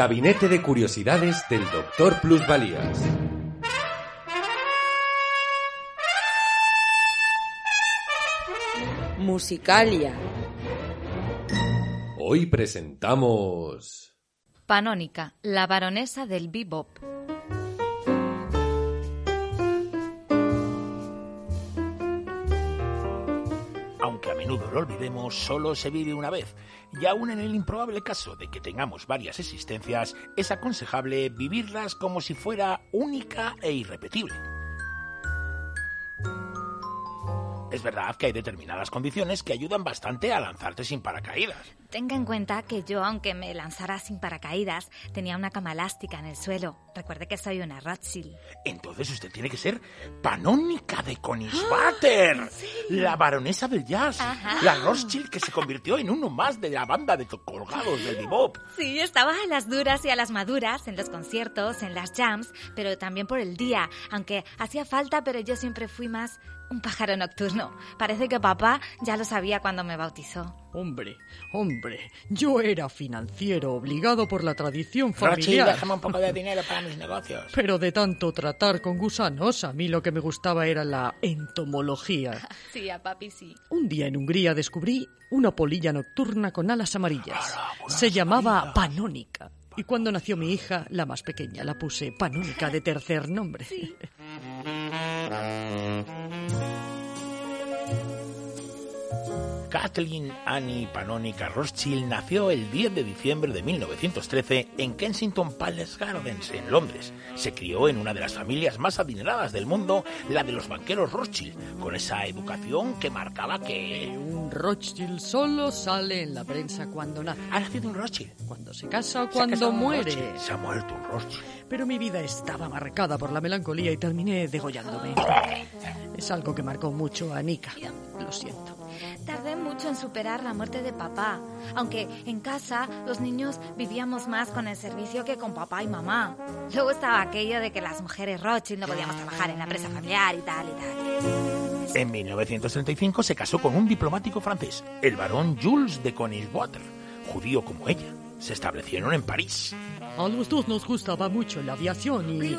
Gabinete de Curiosidades del Doctor Plusvalías. Musicalia. Hoy presentamos... Panónica, la baronesa del bebop. Aunque a menudo lo olvidemos, solo se vive una vez. Y aún en el improbable caso de que tengamos varias existencias, es aconsejable vivirlas como si fuera única e irrepetible. Es verdad que hay determinadas condiciones que ayudan bastante a lanzarte sin paracaídas. Tenga en cuenta que yo, aunque me lanzara sin paracaídas, tenía una cama elástica en el suelo. Recuerde que soy una Rothschild. Entonces usted tiene que ser Panónica de Conisbatter, la baronesa del jazz, Ajá. la Rothschild que se convirtió en uno más de la banda de colgados del bebop. Sí, estaba a las duras y a las maduras, en los conciertos, en las jams, pero también por el día, aunque hacía falta, pero yo siempre fui más un pájaro nocturno. Parece que papá ya lo sabía cuando me bautizó. Hombre, hombre, yo era financiero obligado por la tradición familiar. déjame un poco de dinero para mis negocios. Pero de tanto tratar con gusanos, a mí lo que me gustaba era la entomología. Sí, a papi sí. Un día en Hungría descubrí una polilla nocturna con alas amarillas. Se llamaba Panónica. Y cuando nació mi hija, la más pequeña, la puse Panónica de tercer nombre. Kathleen Annie Panónica Rothschild nació el 10 de diciembre de 1913 en Kensington Palace Gardens, en Londres. Se crió en una de las familias más adineradas del mundo, la de los banqueros Rothschild, con esa educación que marcaba que... Un Rothschild solo sale en la prensa cuando nace, Ha nacido un Rothschild. cuando se casa o cuando muere. Se ha muerto un Rothschild. Pero mi vida estaba marcada por la melancolía y terminé degollándome. Es algo que marcó mucho a Nika. Lo siento. Tardé mucho en superar la muerte de papá, aunque en casa los niños vivíamos más con el servicio que con papá y mamá. Luego estaba aquello de que las mujeres Rothschild no podíamos trabajar en la empresa familiar y tal y tal. En 1935 se casó con un diplomático francés, el barón Jules de Coniswater, judío como ella. Se establecieron en París. A los dos nos gustaba mucho la aviación y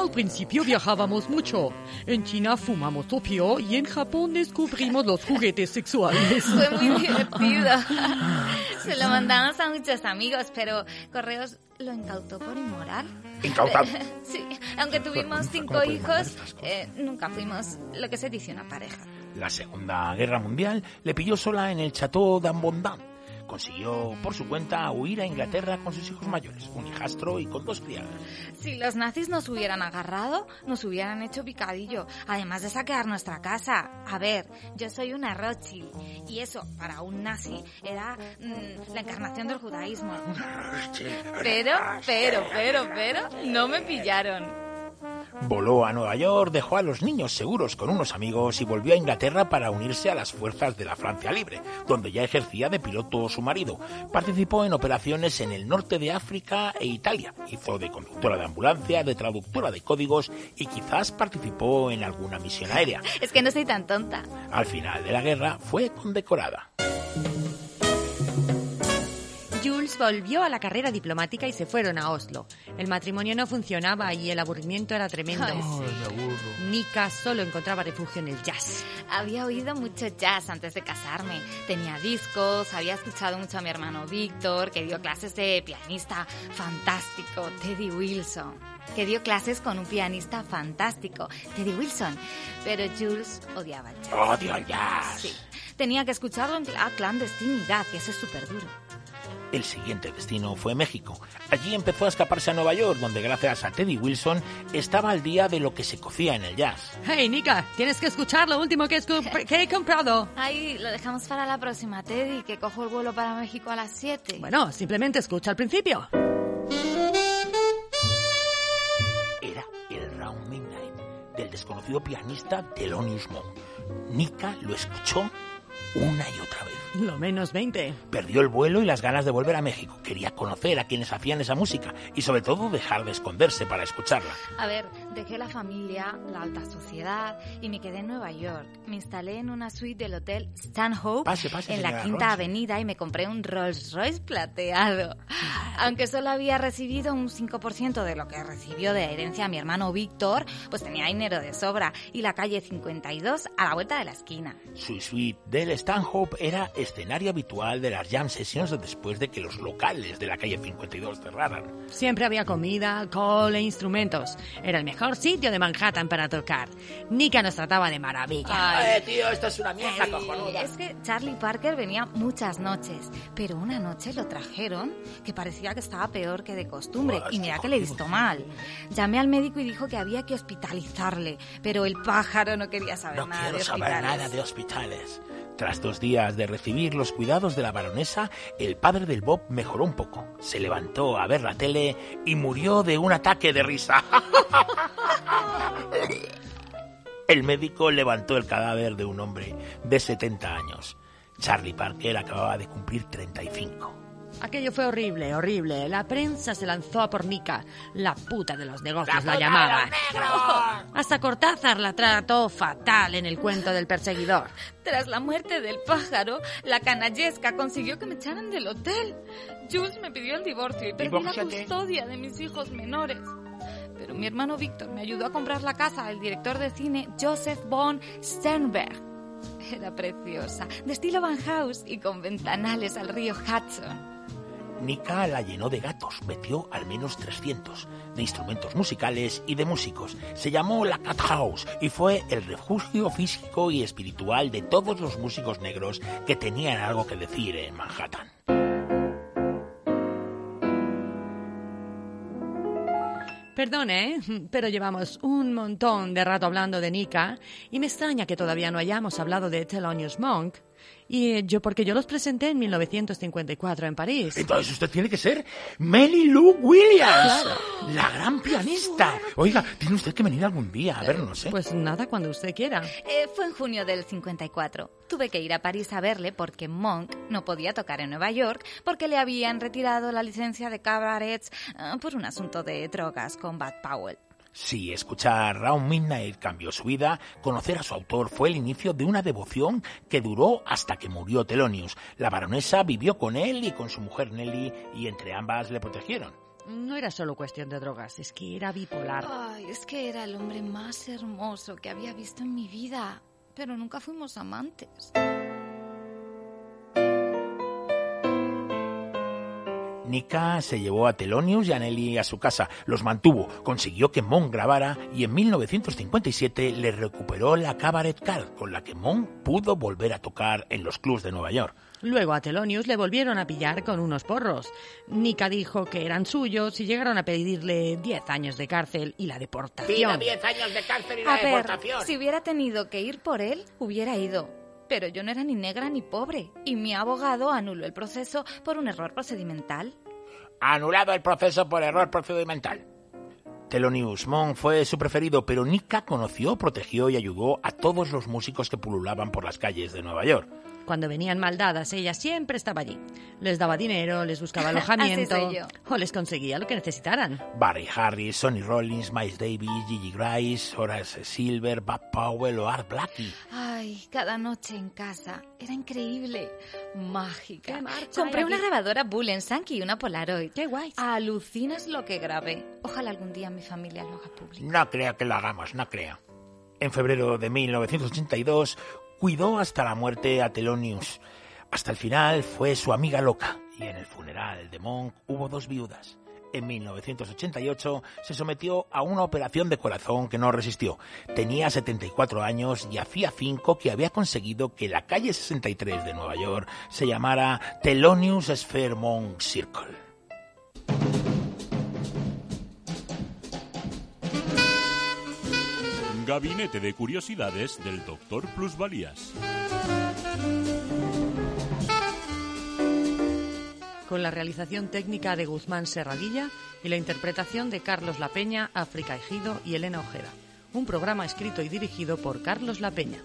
al principio viajábamos mucho. En China fumamos opio y en Japón descubrimos los juguetes sexuales. Fue muy divertido. Se lo mandamos a muchos amigos, pero Correos lo incautó por inmoral. Incautado. Sí, aunque tuvimos ¿Cómo cinco hijos, eh, nunca fuimos lo que se dice una pareja. La Segunda Guerra Mundial le pilló sola en el Chateau d'Ambondant. Consiguió por su cuenta huir a Inglaterra con sus hijos mayores, un hijastro y con dos criadas. Si los nazis nos hubieran agarrado, nos hubieran hecho picadillo, además de saquear nuestra casa. A ver, yo soy una Rothschild, y eso, para un nazi, era mm, la encarnación del judaísmo. Pero, pero, pero, pero, no me pillaron. Voló a Nueva York, dejó a los niños seguros con unos amigos y volvió a Inglaterra para unirse a las fuerzas de la Francia Libre, donde ya ejercía de piloto su marido. Participó en operaciones en el norte de África e Italia. Hizo de conductora de ambulancia, de traductora de códigos y quizás participó en alguna misión aérea. Es que no soy tan tonta. Al final de la guerra fue condecorada. Jules volvió a la carrera diplomática y se fueron a Oslo. El matrimonio no funcionaba y el aburrimiento era tremendo. Ay, Nika solo encontraba refugio en el jazz. Había oído mucho jazz antes de casarme. Tenía discos, había escuchado mucho a mi hermano Víctor, que dio clases de pianista fantástico, Teddy Wilson. Que dio clases con un pianista fantástico, Teddy Wilson. Pero Jules odiaba el jazz. ¡Odio el jazz! Sí. Tenía que escucharlo en la clandestinidad y eso es súper duro. El siguiente destino fue México. Allí empezó a escaparse a Nueva York, donde gracias a Teddy Wilson estaba al día de lo que se cocía en el jazz. Hey, Nika, tienes que escuchar lo último que, que he comprado. Ahí lo dejamos para la próxima, Teddy, que cojo el vuelo para México a las 7. Bueno, simplemente escucha al principio. Era el Round Midnight del desconocido pianista Thelonious Monk. Nika lo escuchó una y otra vez. Lo menos 20. Perdió el vuelo y las ganas de volver a México. Quería conocer a quienes hacían esa música y sobre todo dejar de esconderse para escucharla. A ver, dejé la familia, la alta sociedad y me quedé en Nueva York. Me instalé en una suite del hotel Stanhope Pase, pase, en la Quinta Ronchi. Avenida y me compré un Rolls Royce plateado. Aunque solo había recibido un 5% de lo que recibió de herencia mi hermano Víctor, pues tenía dinero de sobra y la calle 52 a la vuelta de la esquina. Su suite del Stanhope era escenario habitual de las jam sessions después de que los locales de la calle 52 cerraran. Siempre había comida, alcohol e instrumentos. Era el mejor sitio de Manhattan para tocar. Nika nos trataba de maravilla. ¡Eh, tío, esto es una mierda Ay, cojonuda! Es que Charlie Parker venía muchas noches, pero una noche lo trajeron que parecía que estaba peor que de costumbre y mira que le visto mal. Llamé al médico y dijo que había que hospitalizarle, pero el pájaro no quería saber No nada quiero de saber nada de hospitales. Tras dos días de recibir los cuidados de la baronesa, el padre del Bob mejoró un poco. Se levantó a ver la tele y murió de un ataque de risa. El médico levantó el cadáver de un hombre de 70 años. Charlie Parker acababa de cumplir 35. Aquello fue horrible, horrible. La prensa se lanzó a por Nika. La puta de los negocios la, de llamaba. Hasta Cortázar la trató fatal en el cuento del perseguidor. Tras la muerte del pájaro, la canallesca consiguió que me echaran del hotel. Jules me pidió el divorcio y perdí la custodia de mis hijos menores. Pero mi hermano Víctor me ayudó a comprar la casa del director de cine Joseph von Sternberg. Era preciosa, de estilo Van House y con ventanales al río Hudson. Nika la llenó de gatos, metió al menos 300, de instrumentos musicales y de músicos. Se llamó la Cat House y fue el refugio físico y espiritual de todos los músicos negros que tenían algo que decir en Manhattan. Perdone, ¿eh? pero llevamos un montón de rato hablando de Nika y me extraña que todavía no hayamos hablado de Thelonious Monk. Y eh, yo, porque yo los presenté en 1954 en París. Entonces usted tiene que ser Melly Lou Williams, la gran pianista. Oiga, tiene usted que venir algún día a vernos, ¿eh? Pues nada, cuando usted quiera. Eh, fue en junio del 54. Tuve que ir a París a verle porque Monk no podía tocar en Nueva York porque le habían retirado la licencia de cabarets eh, por un asunto de drogas con Bad Powell. Si escuchar Round Midnight cambió su vida, conocer a su autor fue el inicio de una devoción que duró hasta que murió Thelonious. La baronesa vivió con él y con su mujer Nelly y entre ambas le protegieron. No era solo cuestión de drogas, es que era bipolar. Ay, es que era el hombre más hermoso que había visto en mi vida, pero nunca fuimos amantes. Nika se llevó a Thelonious y a Nelly a su casa, los mantuvo, consiguió que Monk grabara y en 1957 le recuperó la Cabaret Card con la que Monk pudo volver a tocar en los clubs de Nueva York. Luego a Thelonious le volvieron a pillar con unos porros. Nika dijo que eran suyos y llegaron a pedirle 10 años de cárcel y la deportación. años de cárcel y A ver, si hubiera tenido que ir por él, hubiera ido. Pero yo no era ni negra ni pobre, y mi abogado anuló el proceso por un error procedimental. Anulado el proceso por error procedimental. Thelonious Monk fue su preferido, pero Nika conoció, protegió y ayudó a todos los músicos que pululaban por las calles de Nueva York. Cuando venían maldadas, ella siempre estaba allí. Les daba dinero, les buscaba alojamiento o les conseguía lo que necesitaran. Barry Harris, Sonny Rollins, Miles Davis, Gigi Grice, Horace Silver, Bob Powell o Art Blakey. Ay, cada noche en casa. Era increíble. Mágica. ¡Qué marcha Compré una grabadora Bullen Sankey y una Polaroid. ¡Qué guay! Alucinas lo que grabé. Ojalá algún día mi familia lo haga público. No creo que lo hagamos, no creo. En febrero de 1982 cuidó hasta la muerte a Thelonious. Hasta el final fue su amiga loca y en el funeral de Monk hubo dos viudas. en 1988 se sometió a una operación de corazón que no resistió. Tenía 74 años y hacía 5 que había conseguido que la calle 63 de Nueva York se llamara Thelonious Sphere Monk Circle. Gabinete de Curiosidades del Doctor Plusvalías. Con la realización técnica de Guzmán Serradilla y la interpretación de Carlos La Peña, África Ejido y Elena Ojeda. Un programa escrito y dirigido por Carlos La Peña.